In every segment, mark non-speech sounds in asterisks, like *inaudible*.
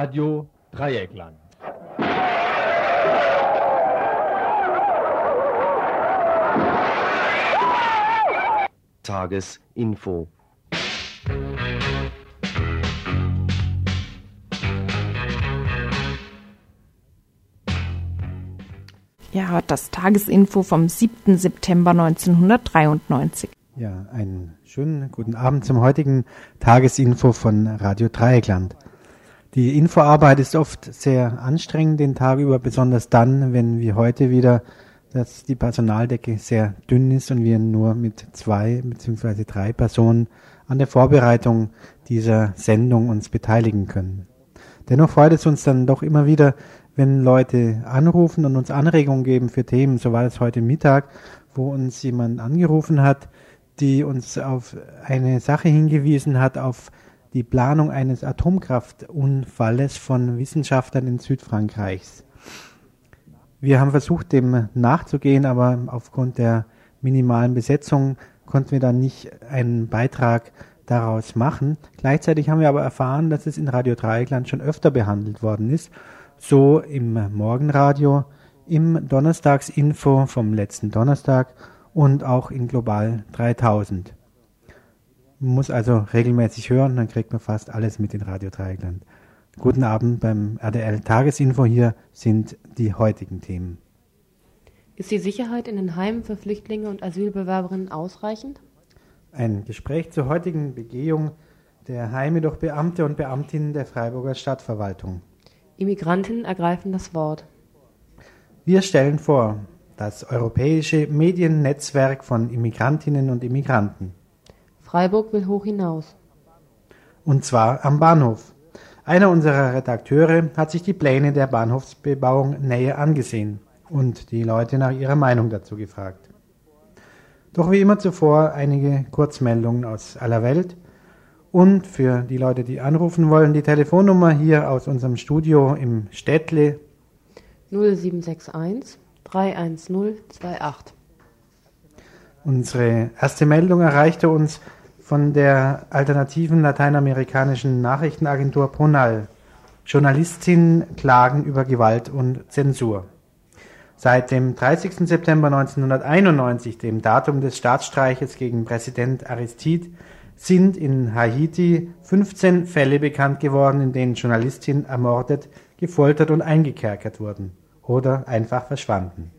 Radio Dreieckland. Tagesinfo. Ja, das Tagesinfo vom 7. September 1993. Ja, einen schönen guten Abend zum heutigen Tagesinfo von Radio Dreieckland. Die Infoarbeit ist oft sehr anstrengend den Tag über, besonders dann, wenn wie heute wieder dass die Personaldecke sehr dünn ist und wir nur mit zwei beziehungsweise drei Personen an der Vorbereitung dieser Sendung uns beteiligen können. Dennoch freut es uns dann doch immer wieder, wenn Leute anrufen und uns Anregungen geben für Themen. So war es heute Mittag, wo uns jemand angerufen hat, die uns auf eine Sache hingewiesen hat, auf die Planung eines Atomkraftunfalles von Wissenschaftlern in Südfrankreichs. Wir haben versucht, dem nachzugehen, aber aufgrund der minimalen Besetzung konnten wir dann nicht einen Beitrag daraus machen. Gleichzeitig haben wir aber erfahren, dass es in Radio Dreieckland schon öfter behandelt worden ist. So im Morgenradio, im Donnerstagsinfo vom letzten Donnerstag und auch in Global 3000. Man muss also regelmäßig hören, dann kriegt man fast alles mit in Radio Dreieckland. Guten Abend beim RDL Tagesinfo. Hier sind die heutigen Themen. Ist die Sicherheit in den Heimen für Flüchtlinge und Asylbewerberinnen ausreichend? Ein Gespräch zur heutigen Begehung der Heime durch Beamte und Beamtinnen der Freiburger Stadtverwaltung. Immigrantinnen ergreifen das Wort. Wir stellen vor das europäische Mediennetzwerk von Immigrantinnen und Immigranten. Freiburg will hoch hinaus. Und zwar am Bahnhof. Einer unserer Redakteure hat sich die Pläne der Bahnhofsbebauung näher angesehen und die Leute nach ihrer Meinung dazu gefragt. Doch wie immer zuvor einige Kurzmeldungen aus aller Welt und für die Leute, die anrufen wollen, die Telefonnummer hier aus unserem Studio im Städtle 0761 310 28. Unsere erste Meldung erreichte uns von der alternativen lateinamerikanischen Nachrichtenagentur Ponal. Journalistinnen klagen über Gewalt und Zensur. Seit dem 30. September 1991, dem Datum des Staatsstreiches gegen Präsident Aristide, sind in Haiti 15 Fälle bekannt geworden, in denen Journalistinnen ermordet, gefoltert und eingekerkert wurden oder einfach verschwanden.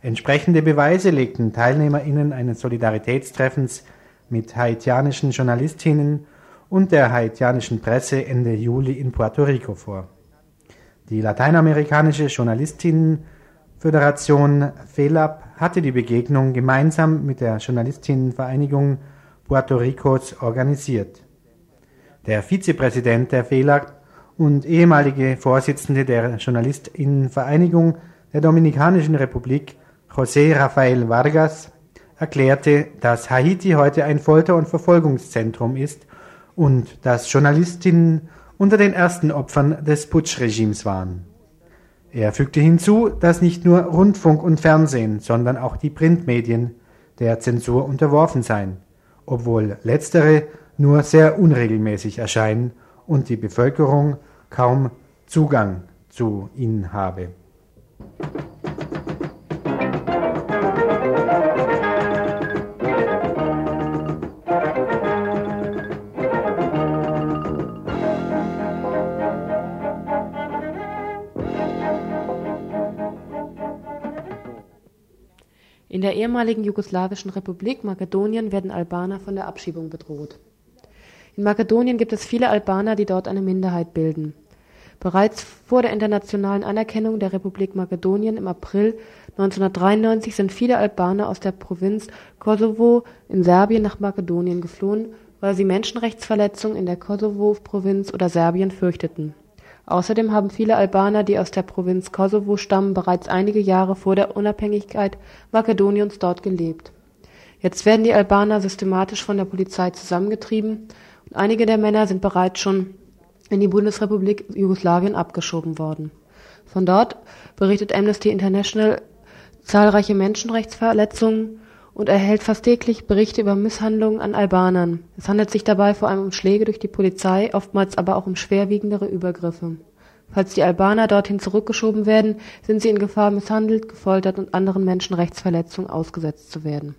Entsprechende Beweise legten TeilnehmerInnen eines Solidaritätstreffens mit haitianischen Journalistinnen und der haitianischen Presse Ende Juli in Puerto Rico vor. Die lateinamerikanische Journalistinnenföderation FELAP hatte die Begegnung gemeinsam mit der Journalistinnenvereinigung Puerto Ricos organisiert. Der Vizepräsident der FELAP und ehemalige Vorsitzende der Journalistinnenvereinigung der Dominikanischen Republik, José Rafael Vargas, erklärte, dass Haiti heute ein Folter- und Verfolgungszentrum ist und dass Journalistinnen unter den ersten Opfern des Putschregimes waren. Er fügte hinzu, dass nicht nur Rundfunk und Fernsehen, sondern auch die Printmedien der Zensur unterworfen seien, obwohl letztere nur sehr unregelmäßig erscheinen und die Bevölkerung kaum Zugang zu ihnen habe. Ehemaligen jugoslawischen Republik Makedonien werden Albaner von der Abschiebung bedroht. In Makedonien gibt es viele Albaner, die dort eine Minderheit bilden. Bereits vor der internationalen Anerkennung der Republik Makedonien im April 1993 sind viele Albaner aus der Provinz Kosovo in Serbien nach Makedonien geflohen, weil sie Menschenrechtsverletzungen in der Kosovo-Provinz oder Serbien fürchteten Außerdem haben viele Albaner, die aus der Provinz Kosovo stammen, bereits einige Jahre vor der Unabhängigkeit Makedoniens dort gelebt. Jetzt werden die Albaner systematisch von der Polizei zusammengetrieben und einige der Männer sind bereits schon in die Bundesrepublik Jugoslawien abgeschoben worden. Von dort berichtet Amnesty International zahlreiche Menschenrechtsverletzungen und erhält fast täglich Berichte über Misshandlungen an Albanern. Es handelt sich dabei vor allem um Schläge durch die Polizei, oftmals aber auch um schwerwiegendere Übergriffe. Falls die Albaner dorthin zurückgeschoben werden, sind sie in Gefahr, misshandelt, gefoltert und anderen Menschenrechtsverletzungen ausgesetzt zu werden.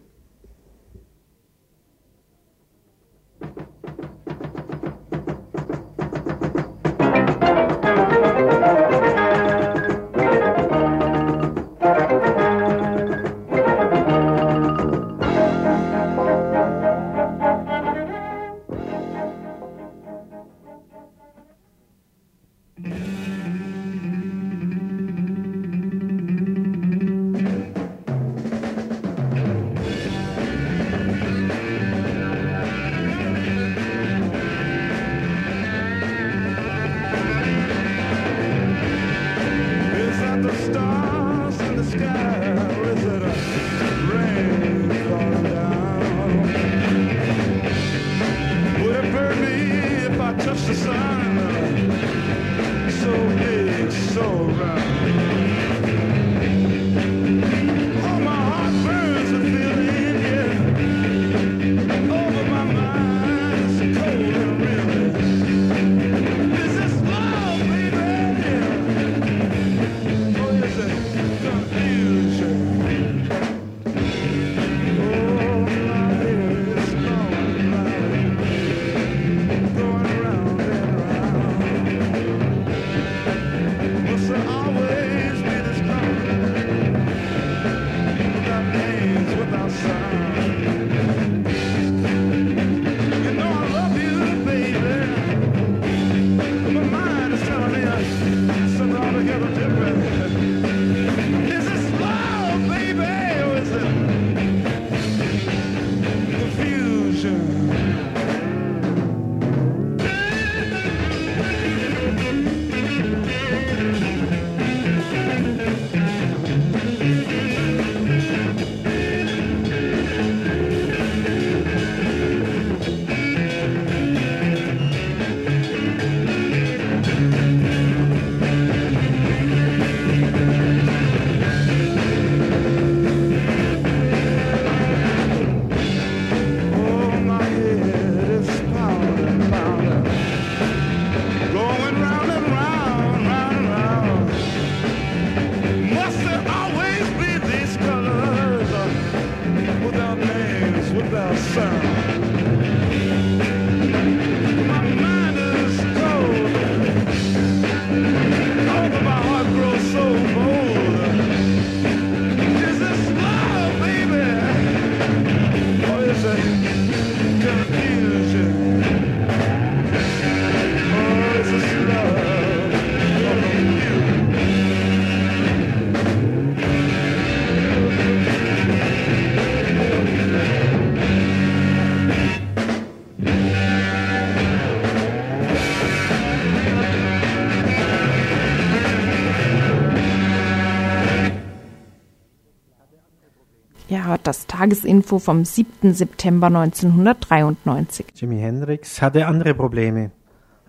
Tagesinfo vom 7. September 1993. Jimi Hendrix hatte andere Probleme.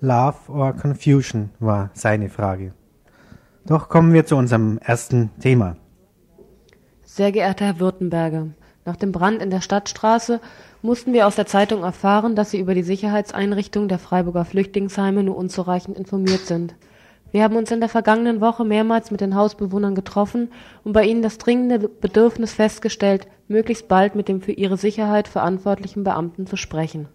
Love or Confusion war seine Frage. Doch kommen wir zu unserem ersten Thema. Sehr geehrter Herr Württemberger, nach dem Brand in der Stadtstraße mussten wir aus der Zeitung erfahren, dass Sie über die Sicherheitseinrichtungen der Freiburger Flüchtlingsheime nur unzureichend informiert sind. Wir haben uns in der vergangenen Woche mehrmals mit den Hausbewohnern getroffen und bei ihnen das dringende Bedürfnis festgestellt, möglichst bald mit dem für ihre Sicherheit verantwortlichen Beamten zu sprechen.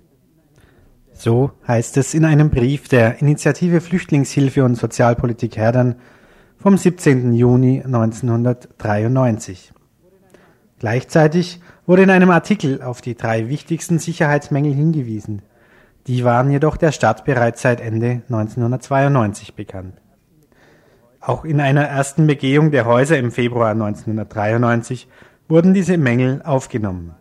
So heißt es in einem Brief der Initiative Flüchtlingshilfe und Sozialpolitik Herdern vom 17. Juni 1993. Gleichzeitig wurde in einem Artikel auf die drei wichtigsten Sicherheitsmängel hingewiesen. Die waren jedoch der Stadt bereits seit Ende 1992 bekannt. Auch in einer ersten Begehung der Häuser im Februar 1993 wurden diese Mängel aufgenommen.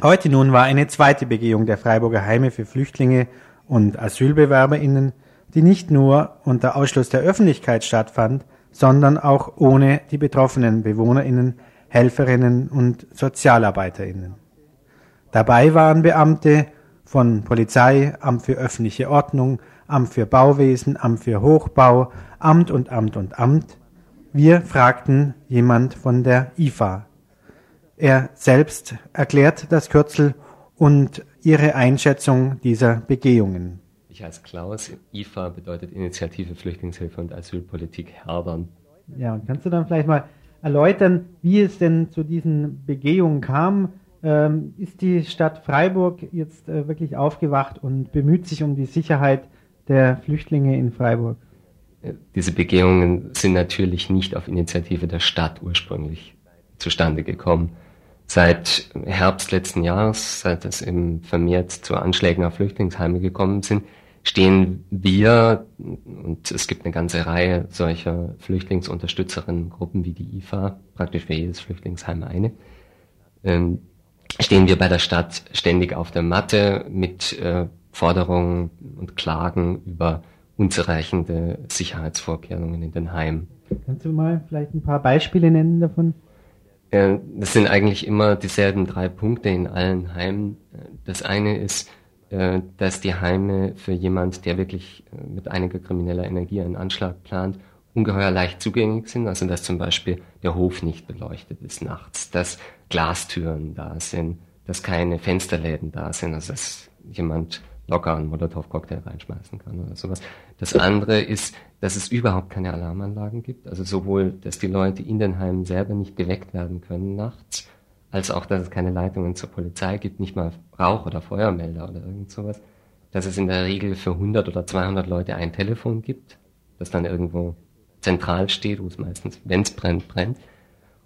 Heute nun war eine zweite Begehung der Freiburger Heime für Flüchtlinge und Asylbewerberinnen, die nicht nur unter Ausschluss der Öffentlichkeit stattfand, sondern auch ohne die betroffenen Bewohnerinnen, Helferinnen und Sozialarbeiterinnen. Dabei waren Beamte von Polizei, Amt für öffentliche Ordnung, Amt für Bauwesen, Amt für Hochbau, Amt und Amt und Amt. Wir fragten jemand von der IFA. Er selbst erklärt das Kürzel und Ihre Einschätzung dieser Begehungen. Ich heiße Klaus. IFA bedeutet Initiative Flüchtlingshilfe und Asylpolitik Herdern. Ja, und kannst du dann vielleicht mal erläutern, wie es denn zu diesen Begehungen kam? Ähm, ist die Stadt Freiburg jetzt äh, wirklich aufgewacht und bemüht sich um die Sicherheit der Flüchtlinge in Freiburg? Diese Begehungen sind natürlich nicht auf Initiative der Stadt ursprünglich zustande gekommen. Seit Herbst letzten Jahres, seit es eben vermehrt zu Anschlägen auf Flüchtlingsheime gekommen sind, stehen wir, und es gibt eine ganze Reihe solcher Flüchtlingsunterstützerinnengruppen wie die IFA, praktisch für jedes Flüchtlingsheim eine, ähm, stehen wir bei der Stadt ständig auf der Matte mit äh, Forderungen und Klagen über unzureichende Sicherheitsvorkehrungen in den Heimen. Kannst du mal vielleicht ein paar Beispiele nennen davon? Das sind eigentlich immer dieselben drei Punkte in allen Heimen. Das eine ist, äh, dass die Heime für jemand, der wirklich äh, mit einiger krimineller Energie einen Anschlag plant, ungeheuer leicht zugänglich sind. Also dass zum Beispiel der Hof nicht beleuchtet ist nachts, dass Glastüren da sind, dass keine Fensterläden da sind, also dass jemand locker einen Molotow-Cocktail reinschmeißen kann oder sowas. Das andere ist, dass es überhaupt keine Alarmanlagen gibt. Also sowohl, dass die Leute in den Heimen selber nicht geweckt werden können nachts, als auch, dass es keine Leitungen zur Polizei gibt, nicht mal Rauch- oder Feuermelder oder irgend sowas. Dass es in der Regel für 100 oder 200 Leute ein Telefon gibt, das dann irgendwo zentral steht, wo es meistens, wenn es brennt, brennt.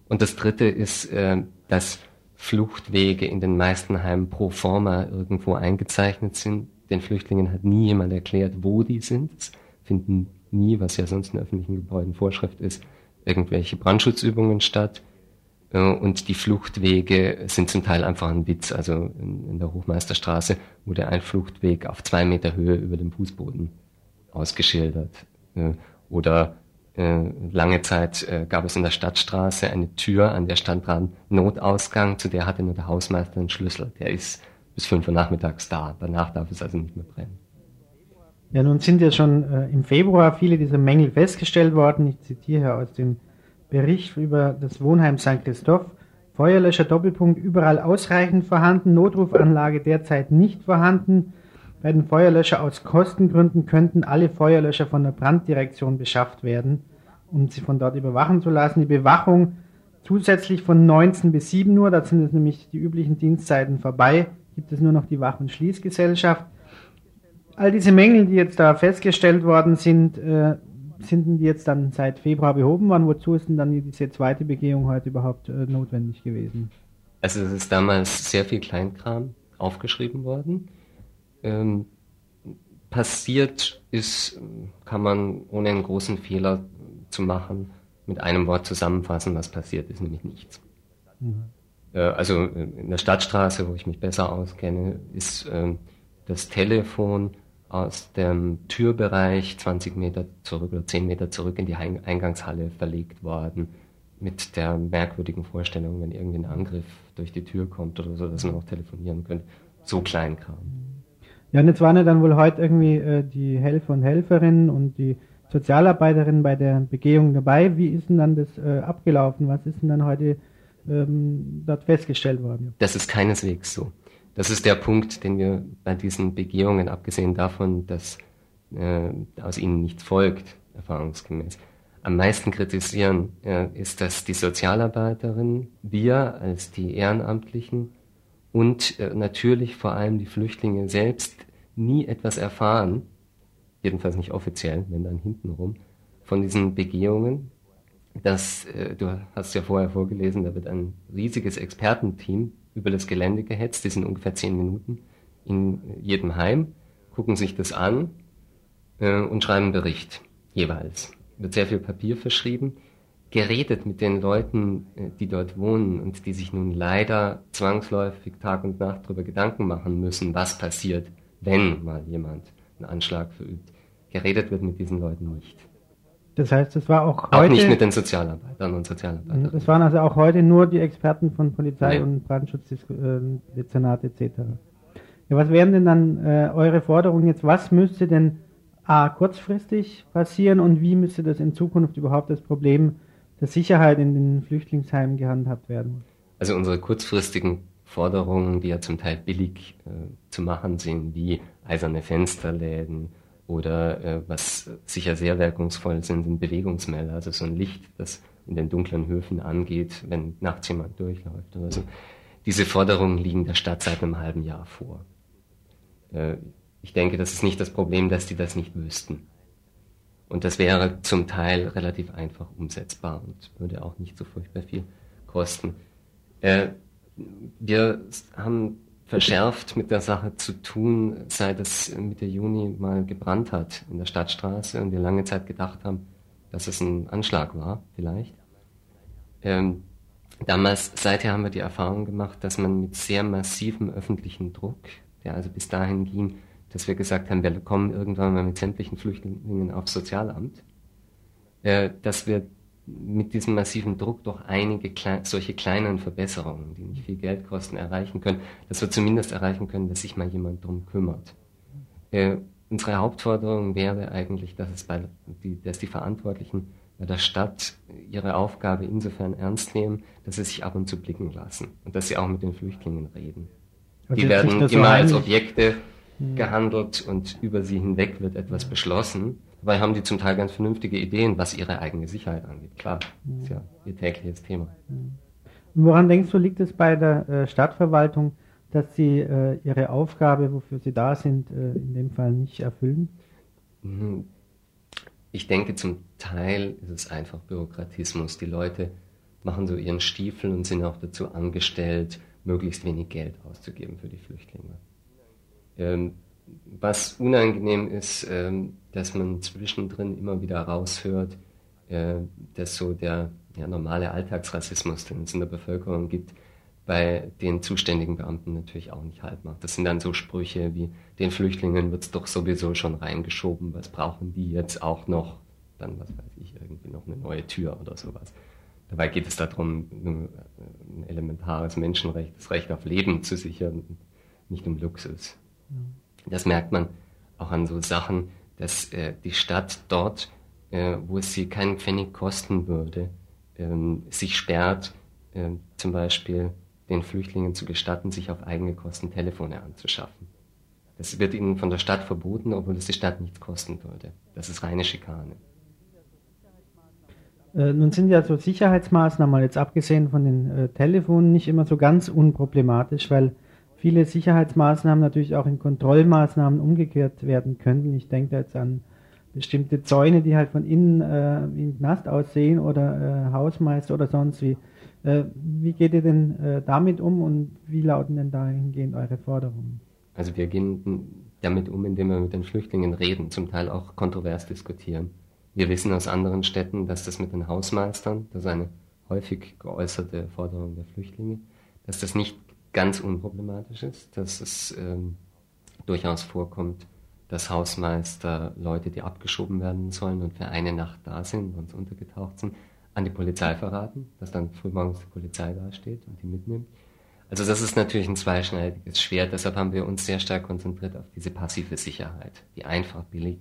Und das dritte ist, äh, dass Fluchtwege in den meisten Heimen pro forma irgendwo eingezeichnet sind. Den Flüchtlingen hat nie jemand erklärt, wo die sind. Es finden nie, was ja sonst in öffentlichen Gebäuden Vorschrift ist, irgendwelche Brandschutzübungen statt. Äh, und die Fluchtwege sind zum Teil einfach ein Witz. Also in, der Hochmeisterstraße wurde ein Fluchtweg auf zwei Meter Höhe über dem Fußboden ausgeschildert. Äh, oder äh, lange Zeit gab es in der Stadtstraße eine Tür, an der stand dran Notausgang, zu der hatte nur der Hausmeister einen Schlüssel. Der ist bis fünf Uhr nachmittags da. Danach darf es also nicht mehr brennen. Ja, nun sind ja schon äh, im Februar viele dieser Mängel festgestellt worden. Ich zitiere hier aus dem Bericht über das Wohnheim St. Christoph. Feuerlöscher Doppelpunkt überall ausreichend vorhanden, Notrufanlage derzeit nicht vorhanden. Bei den Feuerlöscher aus Kostengründen könnten alle Feuerlöscher von der Branddirektion beschafft werden, um sie von dort überwachen zu lassen. Die Bewachung zusätzlich von 19 bis 7 Uhr, da sind es nämlich die üblichen Dienstzeiten vorbei, gibt es nur noch die Wach- und Schließgesellschaft. All diese Mängel, die jetzt da festgestellt worden sind, äh, sind die jetzt dann seit Februar behoben worden? Wozu ist denn dann diese zweite Begehung heute überhaupt äh, notwendig gewesen? Also es ist damals sehr viel Kleinkram aufgeschrieben worden ähm, passiert ist, kann man ohne einen großen Fehler zu machen mit einem Wort zusammenfassen, was passiert ist, nämlich nichts. Mhm. Äh, also in der Stadtstraße, wo ich mich besser auskenne, ist äh, das Telefon aus dem Türbereich 20 Meter zurück oder 10 Meter zurück in die Eingangshalle verlegt worden. Mit der merkwürdigen Vorstellung, wenn irgendwie ein Angriff durch die Tür kommt oder so, dass man auch telefonieren könnte. So klein kam. Ja, und jetzt waren ja dann wohl heute irgendwie äh, die Helfer und Helferinnen und die Sozialarbeiterinnen bei der Begehung dabei. Wie ist denn dann das äh, abgelaufen? Was ist denn dann heute ähm, dort festgestellt worden? Das ist keineswegs so. Das ist der Punkt, den wir bei diesen Begehungen, abgesehen davon, dass äh, aus ihnen nichts folgt, erfahrungsgemäß, am meisten kritisieren, äh, ist, dass die Sozialarbeiterinnen, wir als die Ehrenamtlichen, und äh, natürlich vor allem die Flüchtlinge selbst nie etwas erfahren, jedenfalls nicht offiziell, wenn dann hintenrum, von diesen Begehungen. Das, äh, du hast ja vorher vorgelesen, da wird ein riesiges Expertenteam über das Gelände gehetzt, die sind ungefähr zehn Minuten in jedem Heim, gucken sich das an äh, und schreiben einen Bericht jeweils. Wird sehr viel Papier verschrieben geredet mit den Leuten, äh, die dort wohnen und die sich nun leider zwangsläufig Tag und Nacht darüber Gedanken machen müssen, was passiert, wenn mal jemand einen Anschlag verübt. Geredet wird mit diesen Leuten nicht. Das heißt, es war auch heute... Auch nicht mit den Sozialarbeitern und Sozialarbeiterinnen. Das waren also auch heute nur die Experten von Polizei nee. und Brandschutzdezernat etc. Ja, was wären denn dann äh, eure Forderungen jetzt? Was müsste denn A, kurzfristig passieren und wie müsste das in Zukunft überhaupt das Problem der Sicherheit in den Flüchtlingsheimen gehandhabt werden? Also unsere kurzfristigen Forderungen, die ja zum Teil billig äh, zu machen sind, wie eiserne Fensterläden oder äh, was sicher sehr wirkungsvoll sind, sind Bewegungsmelder, also so ein Licht, das in den dunklen Höfen angeht, wenn nachts jemand durchläuft oder so. Diese Forderungen liegen der Stadt seit einem halben Jahr vor. Äh, ich denke, das ist nicht das Problem, dass die das nicht wüssten. Und das wäre zum Teil relativ einfach umsetzbar und würde auch nicht so furchtbar viel kosten. Äh, wir haben verschärft mit der Sache zu tun, seit es Mitte Juni mal gebrannt hat in der Stadtstraße und wir lange Zeit gedacht haben, dass es ein Anschlag war, vielleicht. Ähm, damals, seither haben wir die Erfahrung gemacht, dass man mit sehr massivem öffentlichen Druck, der also bis dahin ging, dass wir gesagt haben, wir kommen irgendwann mal mit sämtlichen Flüchtlingen aufs Sozialamt, äh, dass wir mit diesem massiven Druck doch einige klei solche kleinen Verbesserungen, die nicht viel Geld kosten, erreichen können, dass wir zumindest erreichen können, dass sich mal jemand drum kümmert. Äh, unsere Hauptforderung wäre eigentlich, dass, es bei die, dass die Verantwortlichen bei der Stadt ihre Aufgabe insofern ernst nehmen, dass sie sich ab und zu blicken lassen und dass sie auch mit den Flüchtlingen reden. Also die werden immer so als Objekte hm. gehandelt und über sie hinweg wird etwas beschlossen. Dabei haben die zum Teil ganz vernünftige Ideen, was ihre eigene Sicherheit angeht. Klar, ist ja ihr tägliches Thema. Und woran denkst du, liegt es bei der äh, Stadtverwaltung, dass sie äh, ihre Aufgabe, wofür sie da sind, äh, in dem Fall nicht erfüllen? Mhm. Ich denke, zum Teil ist es einfach Bürokratismus. Die Leute machen so ihren Stiefel und sind auch dazu angestellt, möglichst wenig Geld auszugeben für die Flüchtlinge. Ähm, was unangenehm ist, ähm, dass man zwischendrin immer wieder raushört, äh, dass so der ja, normale Alltagsrassismus, den es in der Bevölkerung gibt, bei den zuständigen Beamten natürlich auch nicht halt macht. Das sind dann so Sprüche wie, den Flüchtlingen wird es doch sowieso schon reingeschoben, was brauchen die jetzt auch noch? Dann, was weiß ich, irgendwie noch eine neue Tür oder sowas. Dabei geht es darum, ein elementares Menschenrecht, das Recht auf Leben zu sichern, nicht um Luxus. Das merkt man auch an so Sachen, dass äh, die Stadt dort, äh, wo es sie keinen Pfennig kosten würde, ähm, sich sperrt, äh, zum Beispiel den Flüchtlingen zu gestatten, sich auf eigene Kosten Telefone anzuschaffen. Das wird ihnen von der Stadt verboten, obwohl es die Stadt nichts kosten würde. Das ist reine Schikane. Äh, nun sind ja so Sicherheitsmaßnahmen, mal jetzt abgesehen von den äh, Telefonen, nicht immer so ganz unproblematisch, weil viele Sicherheitsmaßnahmen natürlich auch in Kontrollmaßnahmen umgekehrt werden könnten. Ich denke da jetzt an bestimmte Zäune, die halt von innen äh, ein Knast aussehen oder äh, Hausmeister oder sonst wie. Äh, wie geht ihr denn äh, damit um und wie lauten denn dahingehend eure Forderungen? Also wir gehen damit um, indem wir mit den Flüchtlingen reden, zum Teil auch kontrovers diskutieren. Wir wissen aus anderen Städten, dass das mit den Hausmeistern, das ist eine häufig geäußerte Forderung der Flüchtlinge, dass das nicht ganz unproblematisch ist, dass es ähm, durchaus vorkommt, dass Hausmeister Leute, die abgeschoben werden sollen und für eine Nacht da sind, und untergetaucht sind, an die Polizei verraten, dass dann frühmorgens die Polizei dasteht und die mitnimmt. Also das ist natürlich ein zweischneidiges Schwert, deshalb haben wir uns sehr stark konzentriert auf diese passive Sicherheit, die einfach billig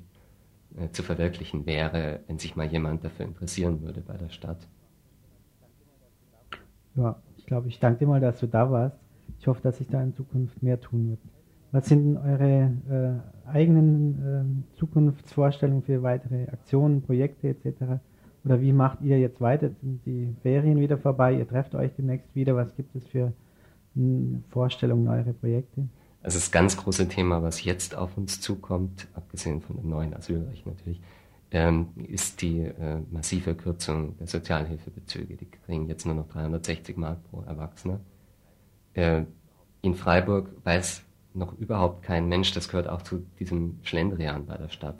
äh, zu verwirklichen wäre, wenn sich mal jemand dafür interessieren würde bei der Stadt. Ja, ich glaube, ich danke dir mal, dass du da warst. Ich hoffe, dass sich da in Zukunft mehr tun wird. Was sind denn eure äh, eigenen äh, Zukunftsvorstellungen für weitere Aktionen, Projekte etc.? Oder wie macht ihr jetzt weiter? Sind die Ferien wieder vorbei? Ihr trefft euch demnächst wieder. Was gibt es für hm, Vorstellungen, eure Projekte? Also das ganz große Thema, was jetzt auf uns zukommt, abgesehen von dem neuen Asylrecht natürlich, ähm, ist die äh, massive Kürzung der Sozialhilfebezüge. Die kriegen jetzt nur noch 360 Mark pro Erwachsener äh, in Freiburg weiß noch überhaupt kein Mensch, das gehört auch zu diesem Schlendrian bei der Stadt,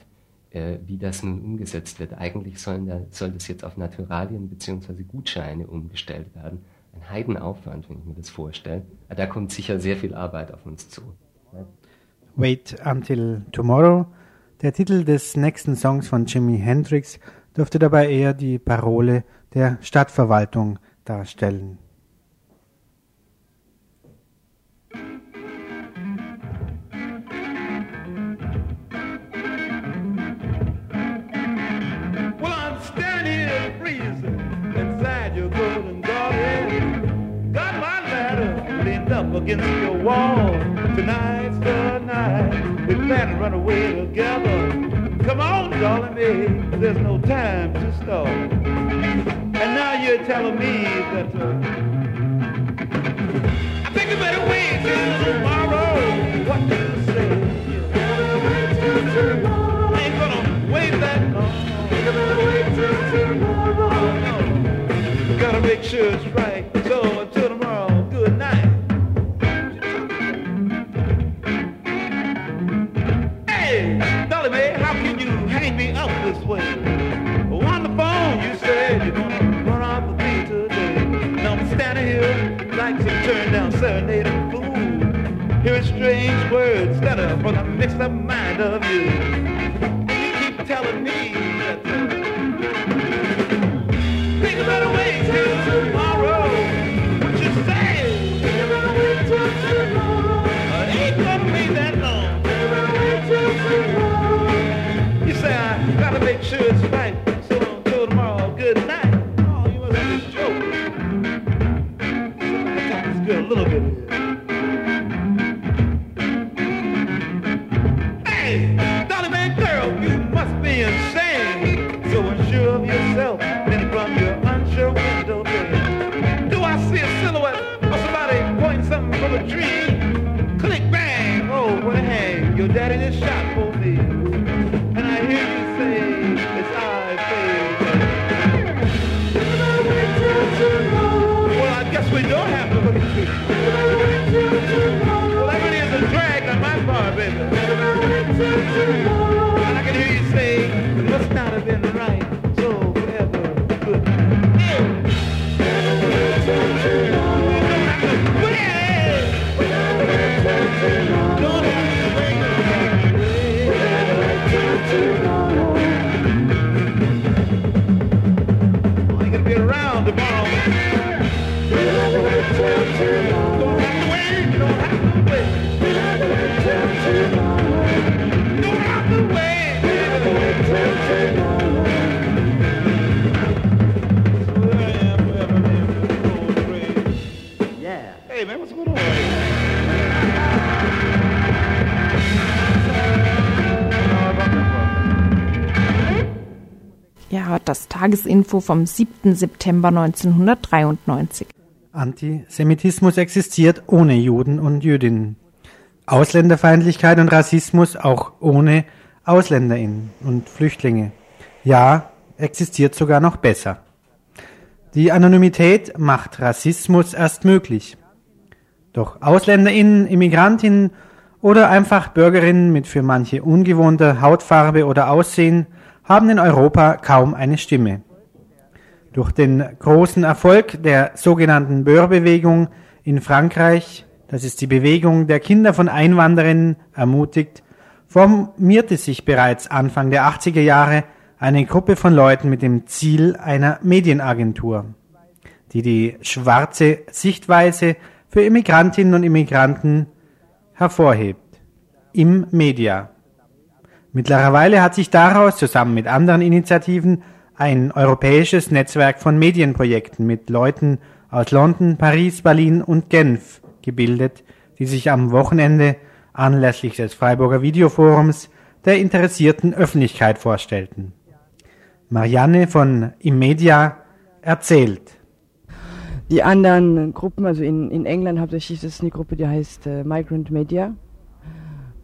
äh, wie das nun umgesetzt wird. Eigentlich sollen da, soll das jetzt auf Naturalien bzw. Gutscheine umgestellt werden. Ein Heidenaufwand, wenn ich mir das vorstelle. Da kommt sicher sehr viel Arbeit auf uns zu. Wait Until Tomorrow. Der Titel des nächsten Songs von Jimi Hendrix dürfte dabei eher die Parole der Stadtverwaltung darstellen. Run away together. Come on, darling, babe. There's no time to stall. And now you're telling me that uh, I think you better wait till tomorrow. What do you say? I ain't gonna wait that long. No. Gotta make sure it's right. You. You das Tagesinfo vom 7. September 1993. Antisemitismus existiert ohne Juden und Jüdinnen. Ausländerfeindlichkeit und Rassismus auch ohne Ausländerinnen und Flüchtlinge. Ja, existiert sogar noch besser. Die Anonymität macht Rassismus erst möglich. Doch Ausländerinnen, Immigrantinnen oder einfach Bürgerinnen mit für manche ungewohnter Hautfarbe oder Aussehen haben in Europa kaum eine Stimme. Durch den großen Erfolg der sogenannten Böhr-Bewegung in Frankreich, das ist die Bewegung der Kinder von Einwanderern ermutigt, formierte sich bereits Anfang der 80er Jahre eine Gruppe von Leuten mit dem Ziel einer Medienagentur, die die schwarze Sichtweise für Immigrantinnen und Immigranten hervorhebt. Im Media. Mittlerweile hat sich daraus zusammen mit anderen Initiativen ein europäisches Netzwerk von Medienprojekten mit Leuten aus London, Paris, Berlin und Genf gebildet, die sich am Wochenende anlässlich des Freiburger Videoforums der interessierten Öffentlichkeit vorstellten. Marianne von Immedia erzählt. Die anderen Gruppen, also in, in England hauptsächlich ist es eine Gruppe, die heißt äh, Migrant Media,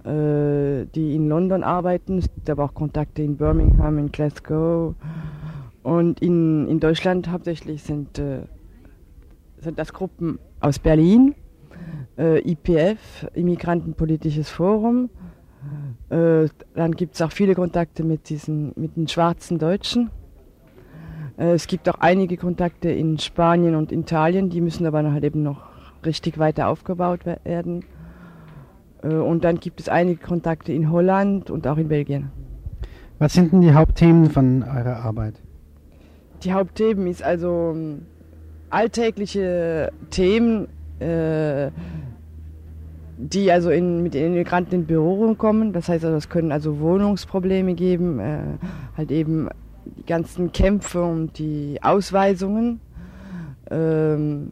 äh, die in London arbeiten. Es gibt aber auch Kontakte in Birmingham, in Glasgow. Und in, in Deutschland hauptsächlich sind, äh, sind das Gruppen aus Berlin, äh, IPF, Immigrantenpolitisches Forum. Äh, dann gibt es auch viele Kontakte mit, diesen, mit den schwarzen Deutschen. Äh, es gibt auch einige Kontakte in Spanien und Italien, die müssen aber halt eben noch richtig weiter aufgebaut werden. Äh, Und dann gibt es einige Kontakte in Holland und auch in Belgien. Was sind denn die Hauptthemen von eurer Arbeit? Die Hauptthemen ist also ähm, alltägliche Themen, äh, die also in, mit den Immigranten in Berührung kommen. Das heißt also, es können also Wohnungsprobleme geben, äh, halt eben die ganzen Kämpfe und die Ausweisungen. Ähm,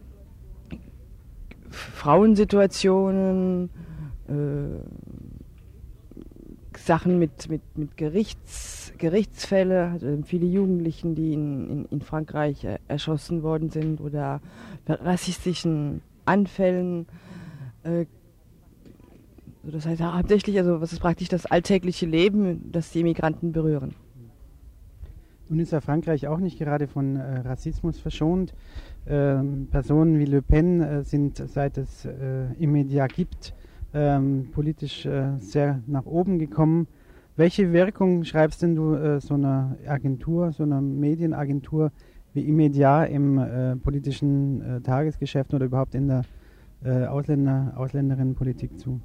Frauensituationen, Sachen mit, mit, mit Gerichts, Gerichtsfälle, also viele Jugendlichen, die in, in, in Frankreich äh, erschossen worden sind oder rassistischen Anfällen. Äh, das heißt hauptsächlich, also was ist praktisch das alltägliche Leben, das die Immigranten berühren. Nun ist ja Frankreich auch nicht gerade von äh, Rassismus verschont. Ähm, Personen wie Le Pen äh, sind, seit es äh, Immedia gibt, ähm, politisch äh, sehr nach oben gekommen. Welche Wirkung schreibst denn du äh, so einer Agentur, so einer Medienagentur wie Immedia im äh, politischen äh, Tagesgeschäft oder überhaupt in der äh, Ausländer, Ausländerinnenpolitik zu?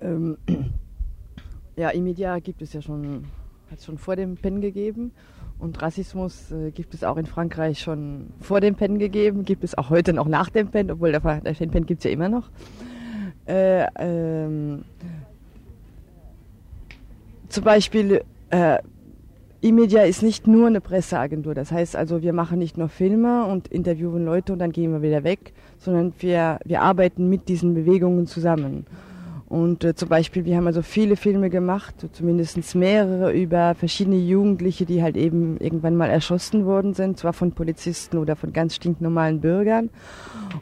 Ähm, *clears throat* ja, Immedia gibt es ja schon, hat es schon vor dem PEN gegeben. Und Rassismus äh, gibt es auch in Frankreich schon vor dem PEN gegeben, gibt es auch heute noch nach dem PEN, obwohl der, der PEN gibt es ja immer noch. Äh, ähm, zum Beispiel, äh, Imedia ist nicht nur eine Presseagentur. Das heißt also, wir machen nicht nur Filme und interviewen Leute und dann gehen wir wieder weg, sondern wir, wir arbeiten mit diesen Bewegungen zusammen. Und äh, zum Beispiel, wir haben also viele Filme gemacht, zumindest mehrere über verschiedene Jugendliche, die halt eben irgendwann mal erschossen worden sind, zwar von Polizisten oder von ganz stinknormalen Bürgern.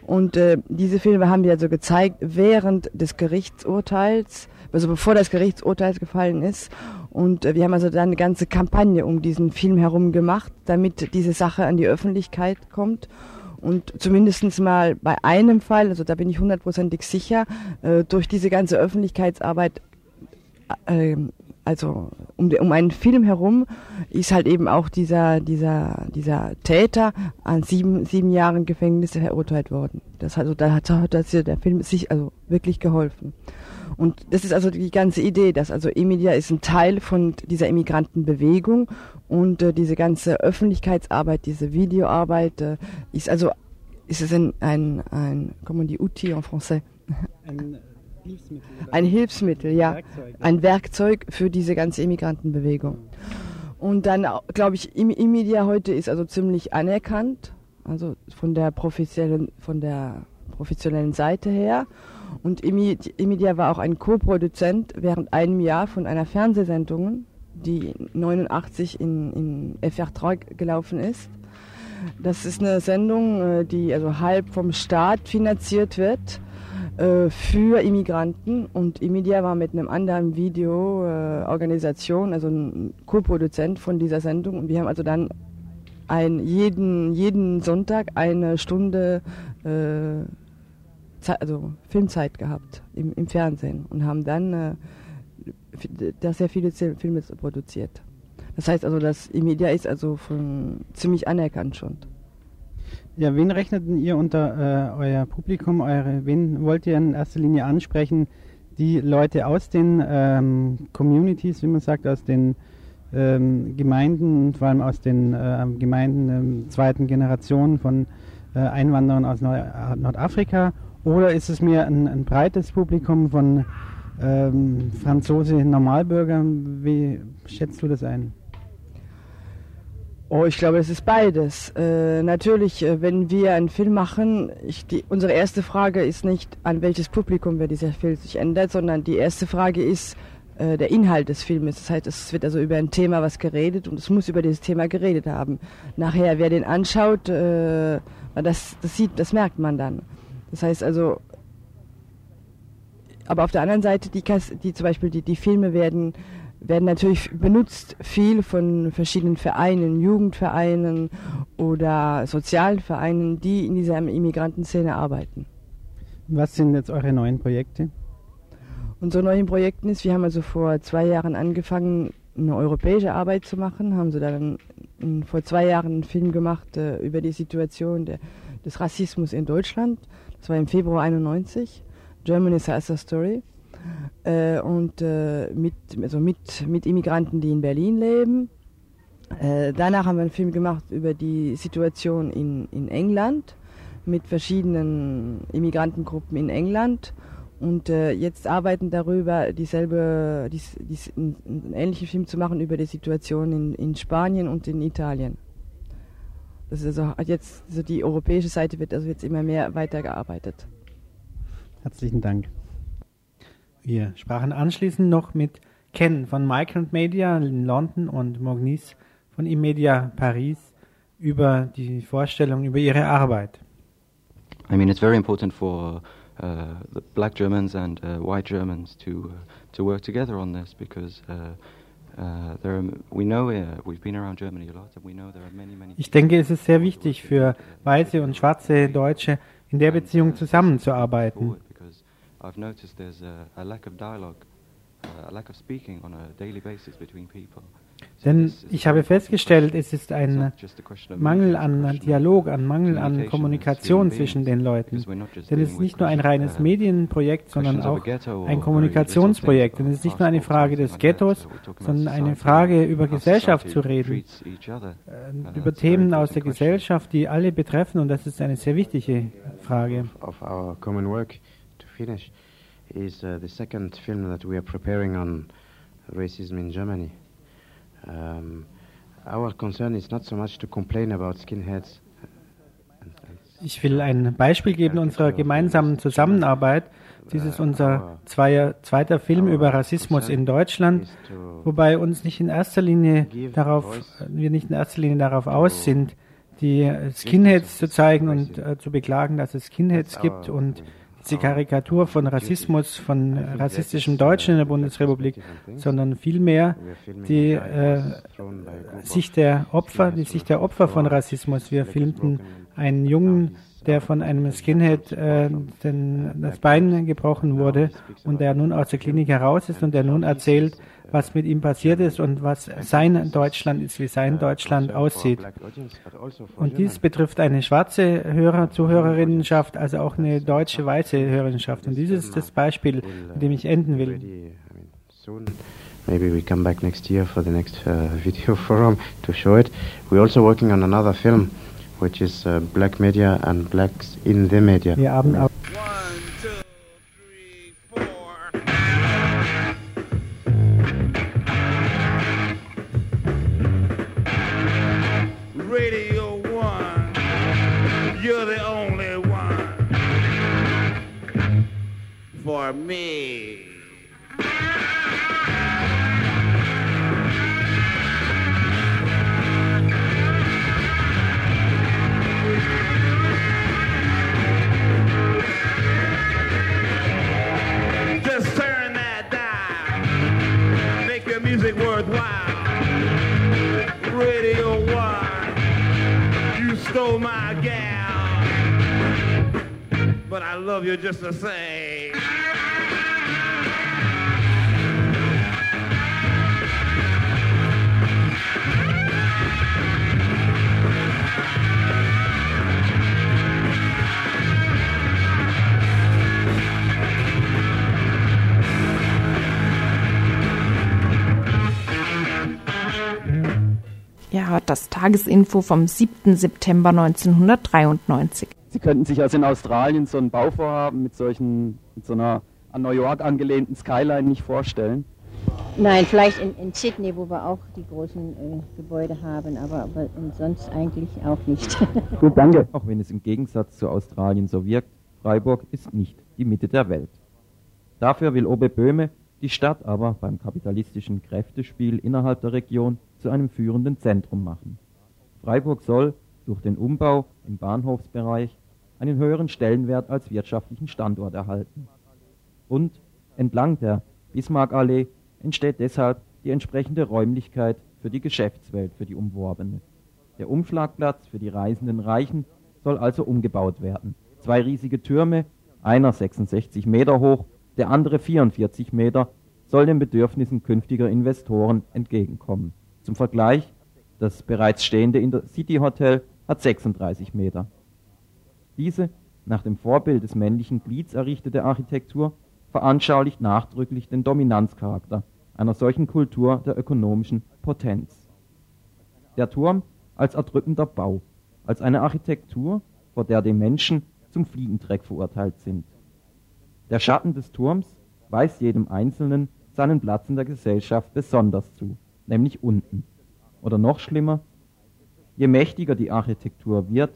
Und äh, diese Filme haben wir also gezeigt während des Gerichtsurteils, also bevor das Gerichtsurteil gefallen ist. Und äh, wir haben also dann eine ganze Kampagne um diesen Film herum gemacht, damit diese Sache an die Öffentlichkeit kommt. Und zumindest mal bei einem Fall, also da bin ich hundertprozentig sicher, äh, durch diese ganze Öffentlichkeitsarbeit, äh, also um, um einen Film herum, ist halt eben auch dieser, dieser, dieser Täter an sieben, sieben Jahren Gefängnis verurteilt worden. Das also da hat, hat der Film sich also wirklich geholfen. Und das ist also die ganze Idee, dass also Emilia ist ein Teil von dieser Immigrantenbewegung und äh, diese ganze Öffentlichkeitsarbeit, diese Videoarbeit äh, ist also ist es ein, ein, ein comment on dit outil en français? Ein Hilfsmittel. Ein Hilfsmittel, ja. Werkzeug, ein Werkzeug für diese ganze Immigrantenbewegung. Und dann, glaube ich, Immedia heute ist also ziemlich anerkannt, also von der professionellen, von der professionellen Seite her. Und Immedia war auch ein Co-Produzent während einem Jahr von einer Fernsehsendung, die 89 in, in FR3 gelaufen ist. Das ist eine Sendung, äh, die also halb vom Staat finanziert wird äh, für Immigranten und Immedia war mit einem anderen Videoorganisation, also ein Co-Produzent von dieser Sendung und wir haben also dann ein, jeden, jeden Sonntag eine Stunde äh, Also Filmzeit gehabt im, im Fernsehen und haben dann äh, da sehr viele Filme produziert. Das heißt also, dass Imedia ist also von ziemlich anerkannt schon. Ja, wen rechnet ihr unter äh, euer Publikum? Eure, wen wollt ihr in erster Linie ansprechen? Die Leute aus den ähm, Communities, wie man sagt, aus den ähm, Gemeinden und vor allem aus den äh, Gemeinden der zweiten Generation von äh, Einwanderern aus Nord Nordafrika? Oder ist es mir ein, ein breites Publikum von ähm, Franzose Normalbürgern? Wie schätzt du das ein? Oh, ich glaube, es ist beides. Äh, natürlich, äh, wenn wir einen Film machen, ich, die, unsere erste Frage ist nicht, an welches Publikum wird dieser Film sich ändert, sondern die erste Frage ist äh, der Inhalt des Filmes. Das heißt, es wird also über ein Thema was geredet und es muss über dieses Thema geredet haben. Nachher, wer den anschaut, äh, das, das sieht, das merkt man dann. Das heißt also, aber auf der anderen Seite, die, die zum Beispiel die, die Filme werden werden natürlich benutzt viel von verschiedenen Vereinen, Jugendvereinen oder Sozialvereinen, die in dieser Immigrantenszene arbeiten. Was sind jetzt eure neuen Projekte? Unsere neuen Projekte ist, wir haben also vor zwei Jahren angefangen, eine europäische Arbeit zu machen, haben so dann vor zwei Jahren einen Film gemacht äh, über die Situation der, des Rassismus in Deutschland. Das war im Februar 91. Germany's a story äh, und äh, mit, also mit, mit Immigranten, die in Berlin leben. Äh, danach haben wir einen Film gemacht über die Situation in, in England mit verschiedenen Immigrantengruppen in England. Und äh, jetzt arbeiten darüber, dieselbe, dies, dies, einen ähnlichen Film zu machen über die Situation in, in Spanien und in Italien. Das ist also jetzt so die europäische Seite wird also jetzt immer mehr weitergearbeitet. Herzlichen Dank. Wir sprachen anschließend noch mit Ken von Migrant Media in London und Mognis von Immedia Paris über die Vorstellung, über ihre Arbeit. I mean, it's very important for uh, the black Germans and uh, white Germans to uh, to work together on this because uh, uh, there are, we know uh, we've been around Germany a lot and we know there are many many. Ich denke, es ist sehr wichtig für weiße und schwarze Deutsche in der Beziehung zusammenzuarbeiten. Denn ich habe festgestellt, es ist ein Mangel an Dialog, an Mangel an Kommunikation zwischen den Leuten. Denn es ist nicht nur ein reines uh, Medienprojekt, sondern auch ein Kommunikationsprojekt. Und es ist nicht nur eine Frage des. Ghettos, sondern eine Frage über Gesellschaft zu reden, äh, Uh, über Themen aus der. Gesellschaft, die alle betreffen. Und das ist eine sehr wichtige Frage. of our common work to finish is uh, the second film that we are preparing on racism in Germany. Um, our concern is not so much to complain about skinheads. Ich will ein Beispiel geben unserer gemeinsamen Zusammenarbeit. Dies ist unser zweier, zweiter Film über Rassismus in Deutschland, wobei uns nicht in erster Linie darauf, wir nicht in erster Linie darauf aus sind, die Skinheads zu zeigen und äh, zu beklagen, dass es Skinheads gibt und diese Karikatur von Rassismus, von rassistischem Deutschen in der Bundesrepublik, sondern vielmehr die äh, Sicht der Opfer, die Sicht der Opfer von Rassismus. Wir filmten einen Jungen, der von einem Skinhead äh, den, das Bein gebrochen wurde und der nun aus der Klinik heraus ist und der nun erzählt, was mit ihm passiert ist und was sein Deutschland ist, wie sein Deutschland aussieht. Und dies betrifft eine schwarze Hörer, Zuhörerinnenschaft, also auch eine deutsche weiße Hörerinnenschaft. Und dieses ist das Beispiel, mit dem ich enden will. Maybe we come back next year for the next uh, *laughs* video forum to show it. We're also working on another film, which is uh, Black Media and Blacks in the Media. Wir haben auch One, two, But I love you just the same. Ja, das Tagesinfo vom 7. September 1993. Sie könnten sich also in Australien so ein Bauvorhaben mit solchen, mit so einer an New York angelehnten Skyline nicht vorstellen. Nein, vielleicht in, in Sydney, wo wir auch die großen äh, Gebäude haben, aber, aber sonst eigentlich auch nicht. *laughs* Gut, danke. Auch wenn es im Gegensatz zu Australien so wirkt, Freiburg ist nicht die Mitte der Welt. Dafür will Obe Böhme die Stadt aber beim kapitalistischen Kräftespiel innerhalb der Region zu einem führenden Zentrum machen. Freiburg soll durch den Umbau im Bahnhofsbereich einen höheren Stellenwert als wirtschaftlichen Standort erhalten. Und entlang der Bismarckallee entsteht deshalb die entsprechende Räumlichkeit für die Geschäftswelt, für die Umworbene. Der Umschlagplatz für die reisenden Reichen soll also umgebaut werden. Zwei riesige Türme, einer 66 Meter hoch, der andere 44 Meter, soll den Bedürfnissen künftiger Investoren entgegenkommen. Zum Vergleich, das bereits stehende Intercity Hotel hat 36 Meter. Diese, nach dem Vorbild des männlichen Glieds errichtete Architektur, veranschaulicht nachdrücklich den Dominanzcharakter einer solchen Kultur der ökonomischen Potenz. Der Turm als erdrückender Bau, als eine Architektur, vor der die Menschen zum Fliegentreck verurteilt sind. Der Schatten des Turms weist jedem Einzelnen seinen Platz in der Gesellschaft besonders zu, nämlich unten. Oder noch schlimmer, Je mächtiger die Architektur wird,